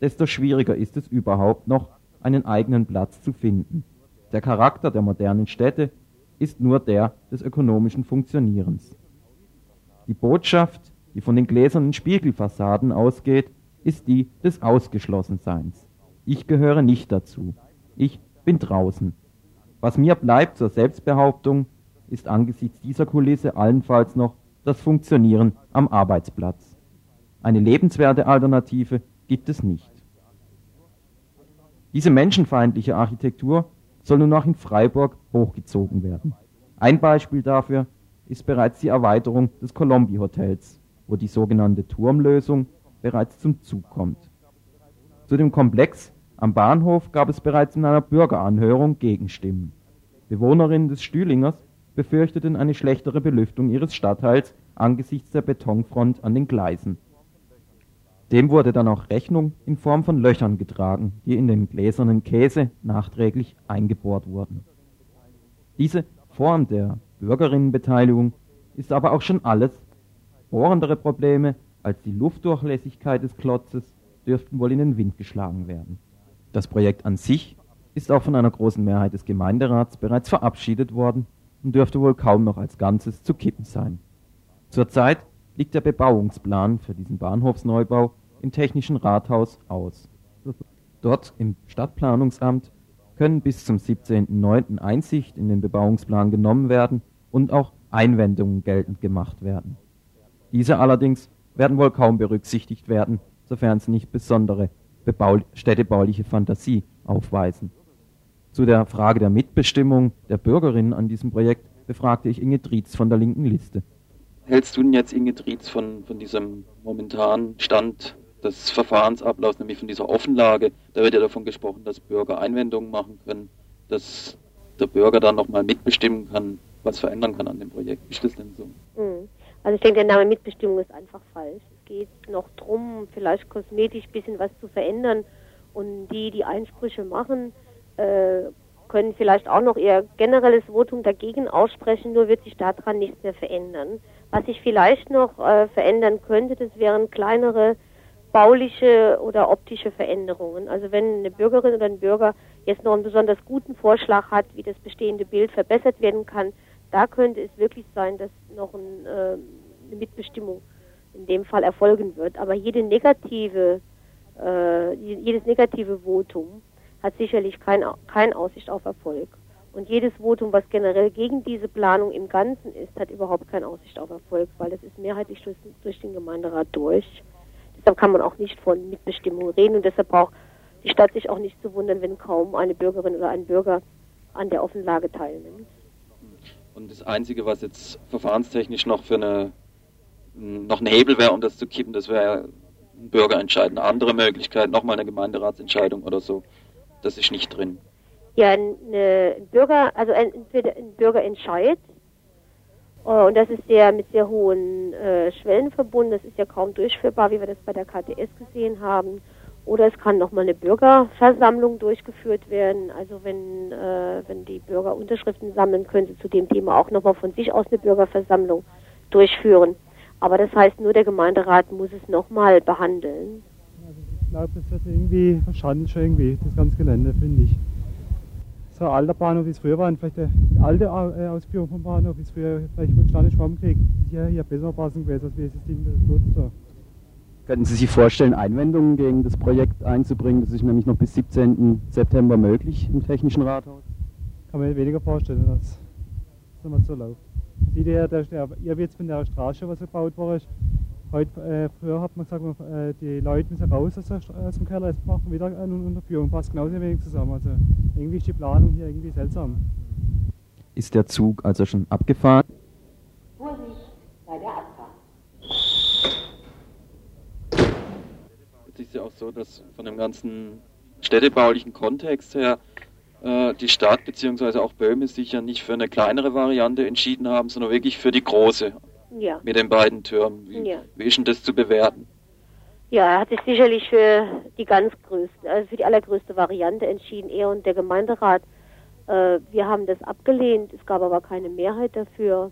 desto schwieriger ist es überhaupt noch, einen eigenen Platz zu finden. Der Charakter der modernen Städte ist nur der des ökonomischen Funktionierens. Die Botschaft, die von den gläsernen Spiegelfassaden ausgeht, ist die des Ausgeschlossenseins. Ich gehöre nicht dazu. Ich bin draußen. Was mir bleibt zur Selbstbehauptung, ist angesichts dieser Kulisse allenfalls noch das Funktionieren am Arbeitsplatz. Eine lebenswerte Alternative gibt es nicht. Diese menschenfeindliche Architektur soll nun auch in Freiburg hochgezogen werden. Ein Beispiel dafür ist bereits die Erweiterung des Colombi Hotels, wo die sogenannte Turmlösung bereits zum Zug kommt. Zu dem Komplex am Bahnhof gab es bereits in einer Bürgeranhörung Gegenstimmen. Bewohnerinnen des Stühlingers befürchteten eine schlechtere Belüftung ihres Stadtteils angesichts der Betonfront an den Gleisen. Dem wurde dann auch Rechnung in Form von Löchern getragen, die in den gläsernen Käse nachträglich eingebohrt wurden. Diese Form der Bürgerinnenbeteiligung ist aber auch schon alles. Bohrendere Probleme als die Luftdurchlässigkeit des Klotzes dürften wohl in den Wind geschlagen werden. Das Projekt an sich ist auch von einer großen Mehrheit des Gemeinderats bereits verabschiedet worden und dürfte wohl kaum noch als Ganzes zu kippen sein. Zurzeit liegt der Bebauungsplan für diesen Bahnhofsneubau im Technischen Rathaus aus. Dort im Stadtplanungsamt können bis zum 17.09. Einsicht in den Bebauungsplan genommen werden und auch Einwendungen geltend gemacht werden. Diese allerdings werden wohl kaum berücksichtigt werden, sofern sie nicht besondere städtebauliche Fantasie aufweisen. Zu der Frage der Mitbestimmung der Bürgerinnen an diesem Projekt befragte ich Inge Drietz von der linken Liste. Hältst du denn jetzt, Inge Drietz, von, von diesem momentanen Stand des Verfahrensablaufs, nämlich von dieser Offenlage? Da wird ja davon gesprochen, dass Bürger Einwendungen machen können, dass der Bürger dann nochmal mitbestimmen kann, was verändern kann an dem Projekt. Ist das denn so? Hm. Also ich denke, der Name Mitbestimmung ist einfach falsch. Es geht noch darum, vielleicht kosmetisch ein bisschen was zu verändern. Und die, die Einsprüche machen, äh, können vielleicht auch noch ihr generelles Votum dagegen aussprechen, nur wird sich daran nichts mehr verändern. Was sich vielleicht noch äh, verändern könnte, das wären kleinere bauliche oder optische Veränderungen. Also wenn eine Bürgerin oder ein Bürger jetzt noch einen besonders guten Vorschlag hat, wie das bestehende Bild verbessert werden kann, da könnte es wirklich sein, dass noch ein, äh, eine Mitbestimmung in dem Fall erfolgen wird. Aber jede negative, äh, jedes negative Votum hat sicherlich kein, kein Aussicht auf Erfolg. Und jedes Votum, was generell gegen diese Planung im Ganzen ist, hat überhaupt keine Aussicht auf Erfolg, weil es ist mehrheitlich durch, durch den Gemeinderat durch. Deshalb kann man auch nicht von Mitbestimmung reden und deshalb braucht die Stadt sich auch nicht zu wundern, wenn kaum eine Bürgerin oder ein Bürger an der Offenlage teilnimmt. Und das Einzige, was jetzt verfahrenstechnisch noch für eine noch ein Hebel wäre, um das zu kippen, das wäre ein Bürgerentscheid. Eine andere Möglichkeit, nochmal eine Gemeinderatsentscheidung oder so. Das ist nicht drin. Ja, ein Bürger, also ein, ein Bürgerentscheid, oh, und das ist sehr mit sehr hohen äh, Schwellen verbunden. Das ist ja kaum durchführbar, wie wir das bei der KTS gesehen haben. Oder es kann nochmal eine Bürgerversammlung durchgeführt werden. Also wenn, äh, wenn die Bürger Unterschriften sammeln, können sie zu dem Thema auch nochmal von sich aus eine Bürgerversammlung durchführen. Aber das heißt, nur der Gemeinderat muss es nochmal behandeln. Ich glaube, das wird irgendwie verstanden schon irgendwie, das ganze Gelände, finde ich. So ein alter Bahnhof, wie es früher war, vielleicht die alte äh, Ausführung vom Bahnhof, wie es früher vielleicht mit Steine Schwammkrieg, hier, hier besser passen gewesen, als wie es das Ding das nutzt. So. Könnten Sie sich vorstellen, Einwendungen gegen das Projekt einzubringen? Das ist nämlich noch bis 17. September möglich im Technischen Rathaus. Kann man weniger vorstellen, dass das so läuft. Sieht ihr, der, der Irrwitz von der Straße, was gebaut wurde, Heute, äh, früher hat man gesagt, äh, die Leute müssen raus aus, der, aus dem Keller, jetzt machen wir wieder eine Unterführung. Passt genauso wenig zusammen. Also irgendwie ist die Planung hier irgendwie seltsam. Ist der Zug also schon abgefahren? Vorsicht bei der Abfahrt. Es ist ja auch so, dass von dem ganzen städtebaulichen Kontext her äh, die Stadt bzw. auch Böhme sich ja nicht für eine kleinere Variante entschieden haben, sondern wirklich für die große. Ja. Mit den beiden Türmen. Wie, Ja. wie ist denn das zu bewerten? Ja, er hat sich sicherlich für die ganz größte, also für die allergrößte Variante entschieden, er und der Gemeinderat. Äh, wir haben das abgelehnt, es gab aber keine Mehrheit dafür.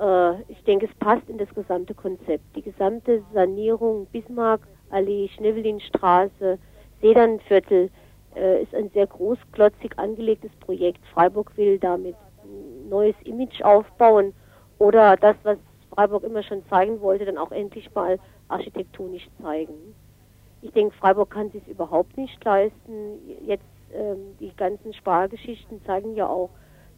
Äh, ich denke, es passt in das gesamte Konzept. Die gesamte Sanierung Bismarck, Allee, Schnevelinstraße, Sedernviertel äh, ist ein sehr großklotzig angelegtes Projekt. Freiburg will damit ein neues Image aufbauen oder das, was Freiburg immer schon zeigen wollte, dann auch endlich mal architektonisch zeigen. Ich denke, Freiburg kann sich überhaupt nicht leisten. Jetzt ähm, die ganzen Spargeschichten zeigen ja auch,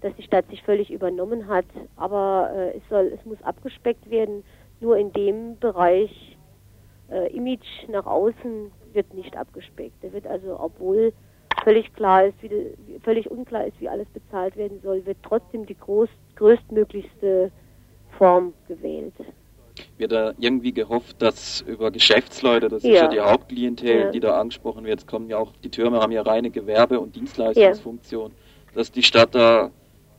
dass die Stadt sich völlig übernommen hat. Aber äh, es soll, es muss abgespeckt werden. Nur in dem Bereich äh, Image nach außen wird nicht abgespeckt. Da wird also, obwohl völlig klar ist, wie völlig unklar ist, wie alles bezahlt werden soll, wird trotzdem die groß, größtmöglichste Form gewählt. Wird da irgendwie gehofft, dass über Geschäftsleute, das Ja. ist ja die Hauptklientel, Ja. die da angesprochen wird, jetzt kommen ja auch, die Türme haben ja reine Gewerbe- und Dienstleistungsfunktion, dass die Stadt da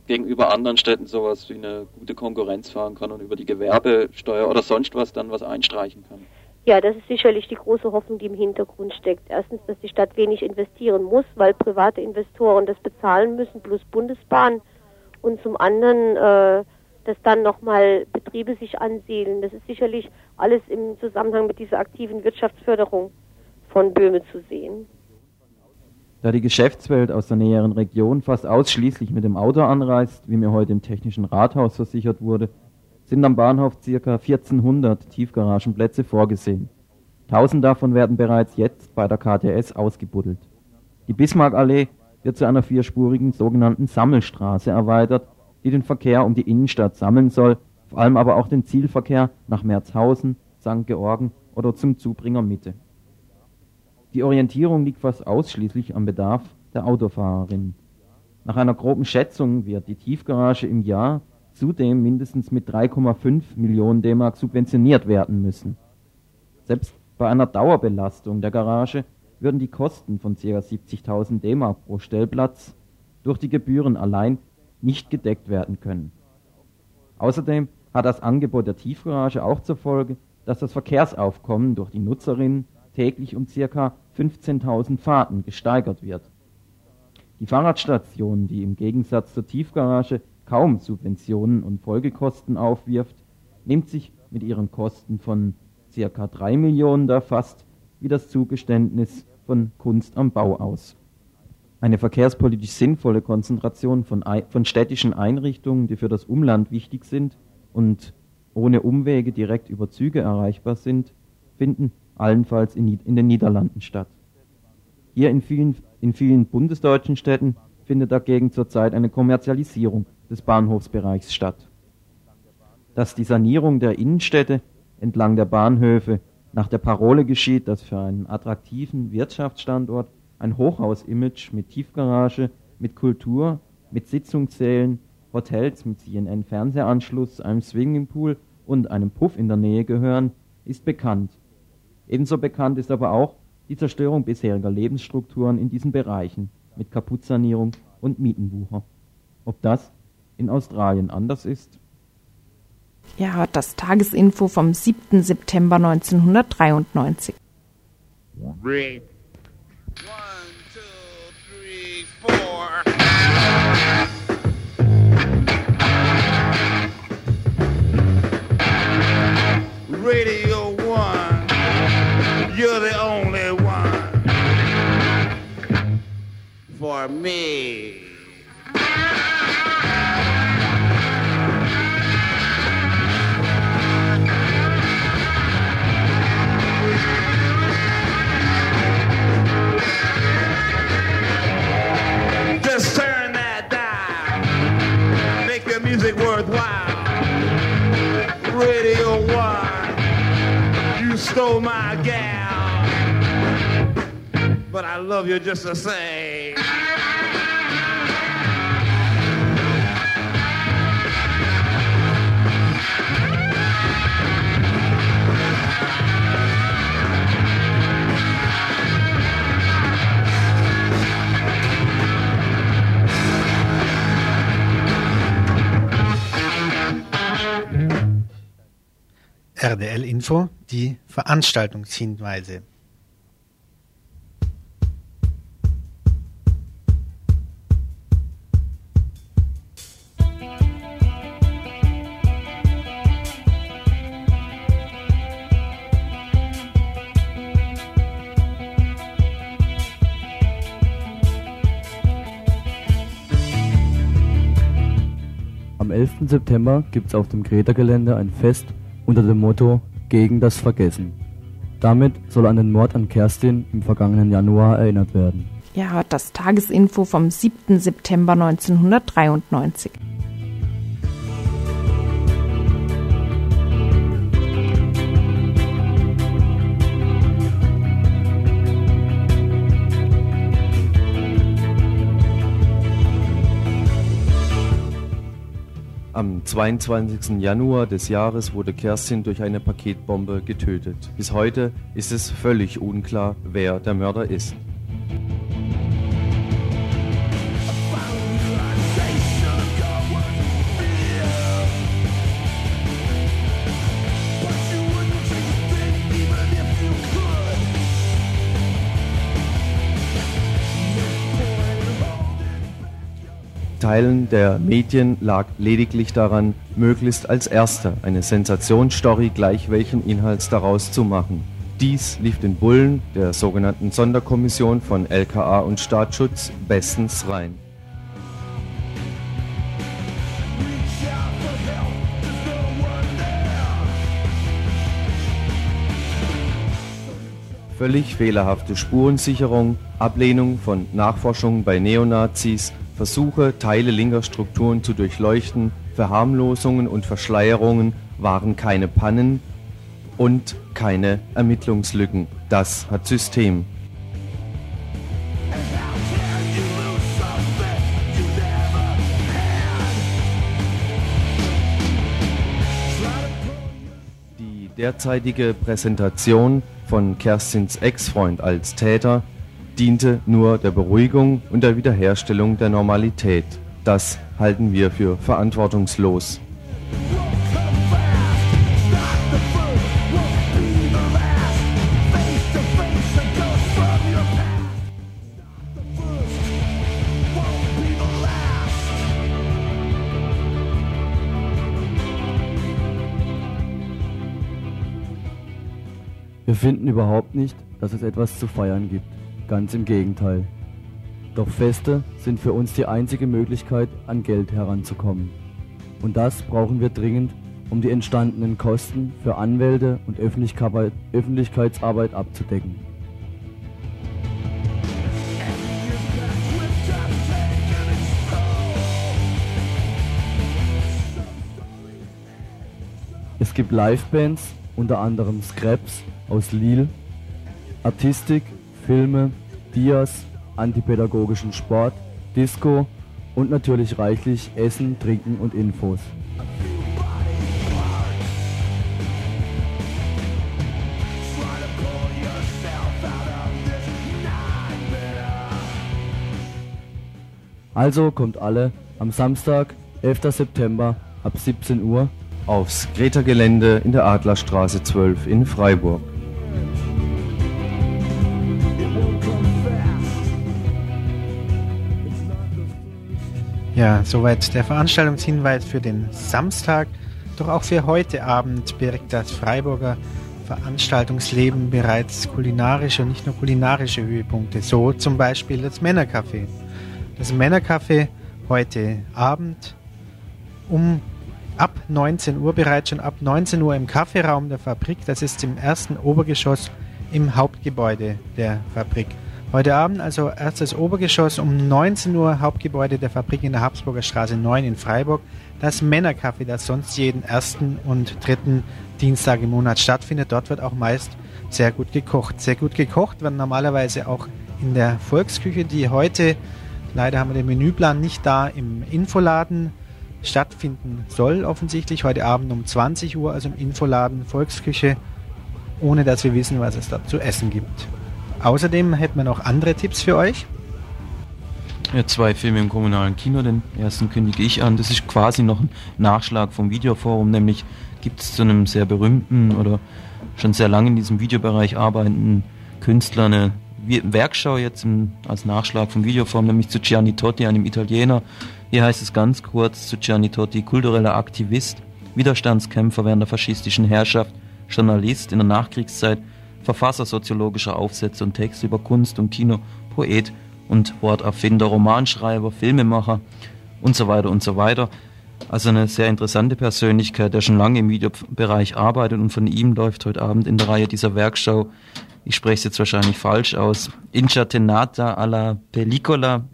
gegenüber anderen Städten sowas wie eine gute Konkurrenz fahren kann und über die Gewerbesteuer oder sonst was dann was einstreichen kann. Ja, das ist sicherlich die große Hoffnung, die im Hintergrund steckt. Erstens, dass die Stadt wenig investieren muss, weil private Investoren das bezahlen müssen, plus Bundesbahn. Und zum anderen, äh, dass dann nochmal Betriebe sich ansiedeln. Das ist sicherlich alles im Zusammenhang mit dieser aktiven Wirtschaftsförderung von Böhme zu sehen. Da die Geschäftswelt aus der näheren Region fast ausschließlich mit dem Auto anreist, wie mir heute im Technischen Rathaus versichert wurde, sind am Bahnhof ca. 1400 Tiefgaragenplätze vorgesehen. 1000 davon werden bereits jetzt bei der KTS ausgebuddelt. Die Bismarckallee wird zu einer vierspurigen sogenannten Sammelstraße erweitert, die den Verkehr um die Innenstadt sammeln soll, vor allem aber auch den Zielverkehr nach Merzhausen, St. Georgen oder zum Zubringer Mitte. Die Orientierung liegt fast ausschließlich am Bedarf der Autofahrerin. Nach einer groben Schätzung wird die Tiefgarage im Jahr zudem mindestens mit 3,5 Millionen D-Mark subventioniert werden müssen. Selbst bei einer Dauerbelastung der Garage würden die Kosten von ca. 70.000 D-Mark pro Stellplatz durch die Gebühren allein nicht gedeckt werden können. Außerdem hat das Angebot der Tiefgarage auch zur Folge, dass das Verkehrsaufkommen durch die Nutzerinnen täglich um ca. 15.000 Fahrten gesteigert wird. Die Fahrradstation, die im Gegensatz zur Tiefgarage kaum Subventionen und Folgekosten aufwirft, nimmt sich mit ihren Kosten von ca. 3 Millionen da fast wie das Zugeständnis von Kunst am Bau aus. Eine verkehrspolitisch sinnvolle Konzentration von, von städtischen Einrichtungen, die für das Umland wichtig sind und ohne Umwege direkt über Züge erreichbar sind, finden allenfalls in, in den Niederlanden statt. Hier in vielen, in vielen bundesdeutschen Städten findet dagegen zurzeit eine Kommerzialisierung des Bahnhofsbereichs statt. Dass die Sanierung der Innenstädte entlang der Bahnhöfe nach der Parole geschieht, dass für einen attraktiven Wirtschaftsstandort ein Hochhaus-Image mit Tiefgarage, mit Kultur, mit Sitzungssälen, Hotels mit CNN-Fernsehanschluss, einem Swimmingpool und einem Puff in der Nähe gehören, ist bekannt. Ebenso bekannt ist aber auch die Zerstörung bisheriger Lebensstrukturen in diesen Bereichen mit Kaputtsanierung und Mietenwucher. Ob das in Australien anders ist? Ihr hört das Tagesinfo vom 7. September 1993. Red. For me. Just turn that make music worthwhile. Radio One, you stole my gal, but I love you just the same. RDL Info die Veranstaltungshinweise. Am 11. September gibt es auf dem Greta-Gelände ein Fest unter dem Motto Gegen das Vergessen. Damit soll an den Mord an Kerstin im vergangenen Januar erinnert werden. Ja, das Tagesinfo vom 7. September 1993. Am 22. Januar des Jahres wurde Kerstin durch eine Paketbombe getötet. Bis heute ist es völlig unklar, wer der Mörder ist. Teilen der Medien lag lediglich daran, möglichst als erster eine Sensationsstory gleich welchen Inhalts daraus zu machen. Dies lief den Bullen der sogenannten Sonderkommission von LKA und Staatsschutz bestens rein. Völlig fehlerhafte Spurensicherung, Ablehnung von Nachforschungen bei Neonazis, Versuche, Teile linker Strukturen zu durchleuchten, Verharmlosungen und Verschleierungen waren keine Pannen und keine Ermittlungslücken. Das hat System. Die derzeitige Präsentation von Kerstins Ex-Freund als Täter diente nur der Beruhigung und der Wiederherstellung der Normalität. Das halten wir für verantwortungslos. Wir finden überhaupt nicht, dass es etwas zu feiern gibt. Ganz im Gegenteil. Doch Feste sind für uns die einzige Möglichkeit, an Geld heranzukommen. Und das brauchen wir dringend, um die entstandenen Kosten für Anwälte und Öffentlichkeitsarbeit abzudecken. Es gibt Livebands, unter anderem Scraps aus Lille, Artistik, Filme, Dias, antipädagogischen Sport, Disco und natürlich reichlich Essen, Trinken und Infos. Also kommt alle am Samstag, 11. September ab 17 Uhr aufs Greta-Gelände in der Adlerstraße 12 in Freiburg. Ja, soweit der Veranstaltungshinweis für den Samstag. Doch auch für heute Abend birgt das Freiburger Veranstaltungsleben bereits kulinarische und nicht nur kulinarische Höhepunkte. So zum Beispiel das Männercafé. Das Männercafé heute Abend um ab 19 Uhr bereits schon ab 19 Uhr im Kaffeeraum der Fabrik. Das ist im ersten Obergeschoss im Hauptgebäude der Fabrik. Heute Abend also erstes Obergeschoss um 19 Uhr Hauptgebäude der Fabrik in der Habsburger Straße 9 in Freiburg. Das Männercafé, das sonst jeden ersten und dritten Dienstag im Monat stattfindet. Dort wird auch meist sehr gut gekocht. Sehr gut gekocht wird normalerweise auch in der Volksküche, die heute, leider haben wir den Menüplan nicht da, im Infoladen stattfinden soll offensichtlich. Heute Abend um 20 Uhr, also im Infoladen Volksküche, ohne dass wir wissen, was es da zu essen gibt. Außerdem hätten wir noch andere Tipps für euch. Ja, zwei Filme im kommunalen Kino. Den ersten kündige ich an. Das ist quasi noch ein Nachschlag vom Videoforum. Nämlich gibt es zu einem sehr berühmten oder schon sehr lange in diesem Videobereich arbeitenden Künstler eine Werkschau jetzt im, als Nachschlag vom Videoforum, nämlich zu Gianni Totti, einem Italiener. Hier heißt es ganz kurz zu Gianni Totti, kultureller Aktivist, Widerstandskämpfer während der faschistischen Herrschaft, Journalist in der Nachkriegszeit, Verfasser soziologischer Aufsätze und Texte über Kunst und Kino, Poet und Worterfinder, Romanschreiber, Filmemacher und so weiter und so weiter. Also eine sehr interessante Persönlichkeit, der schon lange im Videobereich arbeitet und von ihm läuft heute Abend in der Reihe dieser Werkschau, ich spreche es jetzt wahrscheinlich falsch aus, Inchatenata alla Pellicola,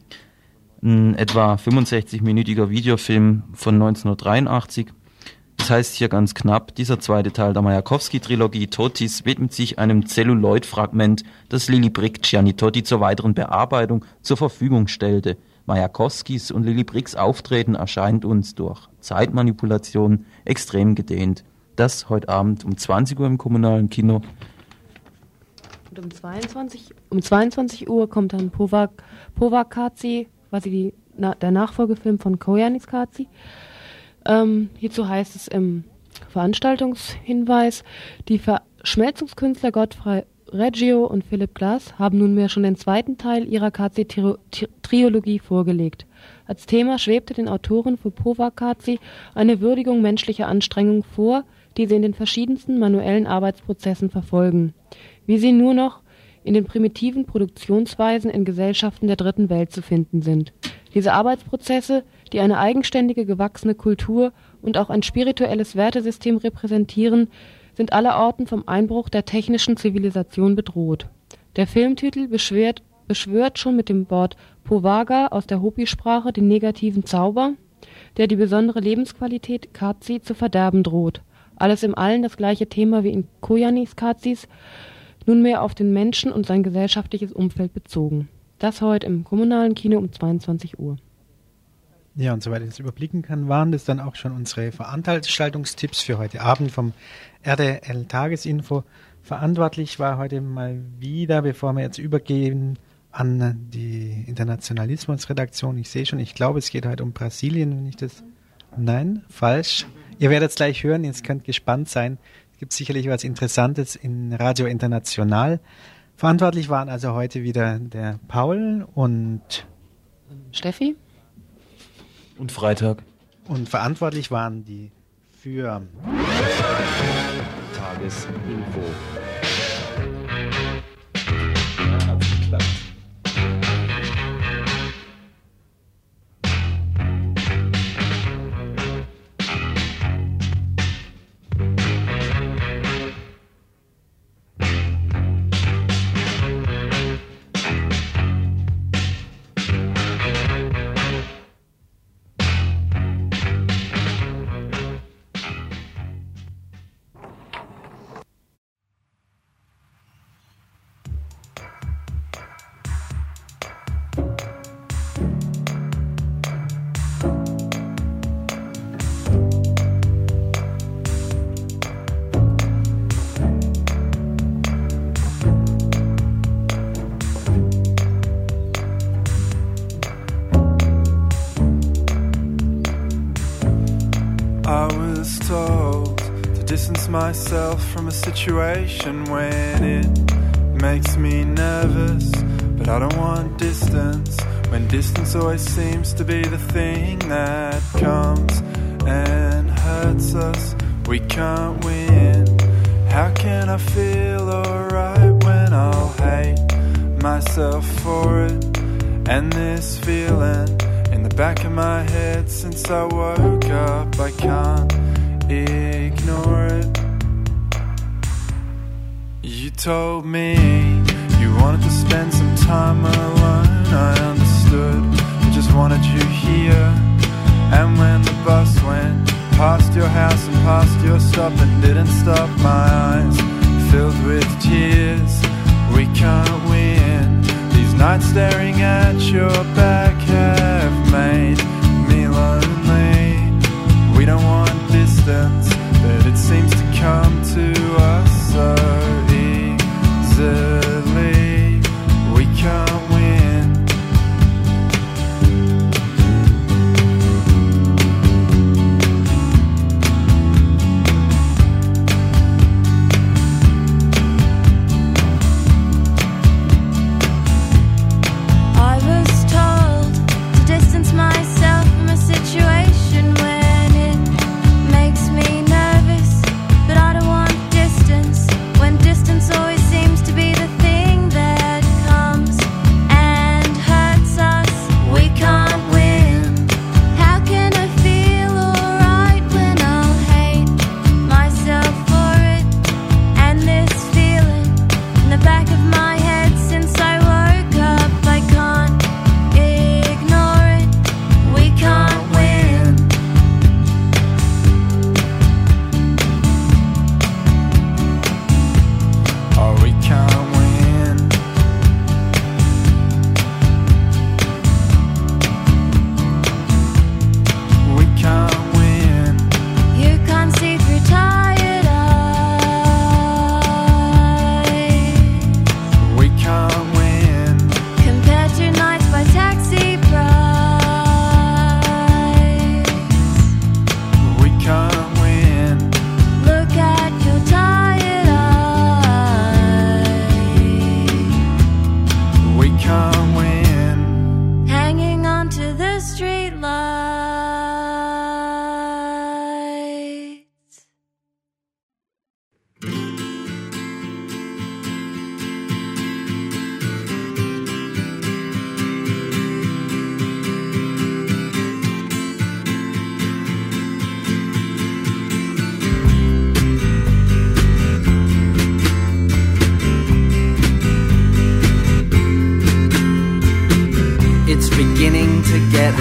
ein etwa 65-minütiger Videofilm von 1983. Das heißt hier ganz knapp, dieser zweite Teil der Majakowski-Trilogie Totis widmet sich einem Zelluloid-Fragment, das Lili Brick Gianni Totti zur weiteren Bearbeitung zur Verfügung stellte. Majakowskis und Lili Bricks Auftreten erscheint uns durch Zeitmanipulation extrem gedehnt. Das heute Abend um 20 Uhr im kommunalen Kino. Und um 22, um 22 Uhr kommt dann Povak, Povakazi, quasi die, na, der Nachfolgefilm von Koyanis Kazi. Ähm, hierzu heißt es im Veranstaltungshinweis, die Verschmelzungskünstler Gottfrei Reggio und Philipp Glass haben nunmehr schon den zweiten Teil ihrer KC-Triologie vorgelegt. Als Thema schwebte den Autoren für Povakazi eine Würdigung menschlicher Anstrengung vor, die sie in den verschiedensten manuellen Arbeitsprozessen verfolgen, wie sie nur noch in den primitiven Produktionsweisen in Gesellschaften der Dritten Welt zu finden sind. Diese Arbeitsprozesse, die eine eigenständige gewachsene Kultur und auch ein spirituelles Wertesystem repräsentieren, sind allerorten vom Einbruch der technischen Zivilisation bedroht. Der Filmtitel beschwört, beschwört schon mit dem Wort Povaga aus der Hopi-Sprache den negativen Zauber, der die besondere Lebensqualität Kazi zu verderben droht. Alles im Allen das gleiche Thema wie in Koyanis Kazis, nunmehr auf den Menschen und sein gesellschaftliches Umfeld bezogen. Das heute im kommunalen Kino um 22 Uhr. Ja, und soweit ich das überblicken kann, waren das dann auch schon unsere Veranstaltungstipps für heute Abend vom RDL Tagesinfo. Verantwortlich war heute mal wieder, bevor wir jetzt übergehen an die Internationalismusredaktion. Ich sehe schon, ich glaube, es geht heute um Brasilien, wenn ich das. Nein, falsch. Ihr werdet es gleich hören, ihr könnt gespannt sein. Es gibt sicherlich was Interessantes in Radio International. Verantwortlich waren also heute wieder der Paul und Steffi und Freitag. Und verantwortlich waren die für Tagesinfo. Myself from a situation when it makes me nervous. But I don't want distance when distance always seems to be the thing that comes and hurts us. We can't win. How can I feel alright when I'll hate myself for it? And this feeling in the back of my head since I woke up, I can't ignore it. Told me you wanted to spend some time alone. I understood, I just wanted you here. And when the bus went past your house and past your stop and didn't stop, my eyes filled with tears. We can't win. These nights staring at your back have made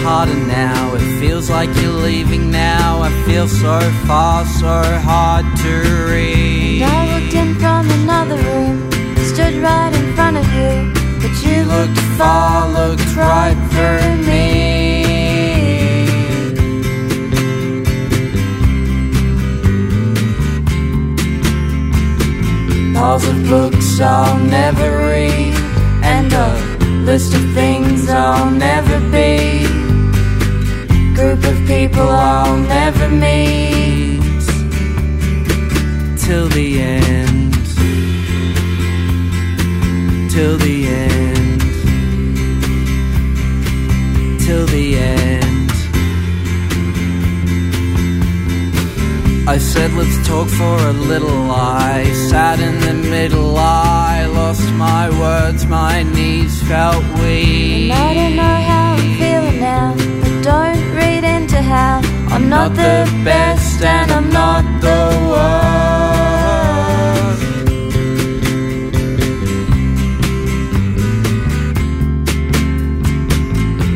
harder now. It feels like you're leaving now. I feel so far, so hard to reach. And I looked in from another room, stood right in front of you, but you Looked far, looked right through me. Piles of books I'll never read, and a list of things I'll never be. Group of people I'll never meet till the end. Till the end. Till the end. I said, let's talk for a little. I sat in the middle. I lost my words. My knees felt weak. And I don't know how I'm feeling now, but don't into how I'm not the best and I'm not the worst.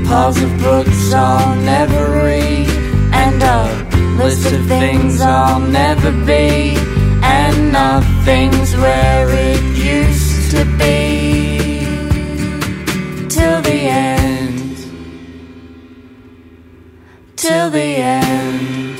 Piles of books I'll never read, and a list of things I'll never be, and nothing's where it used to be. Till the end.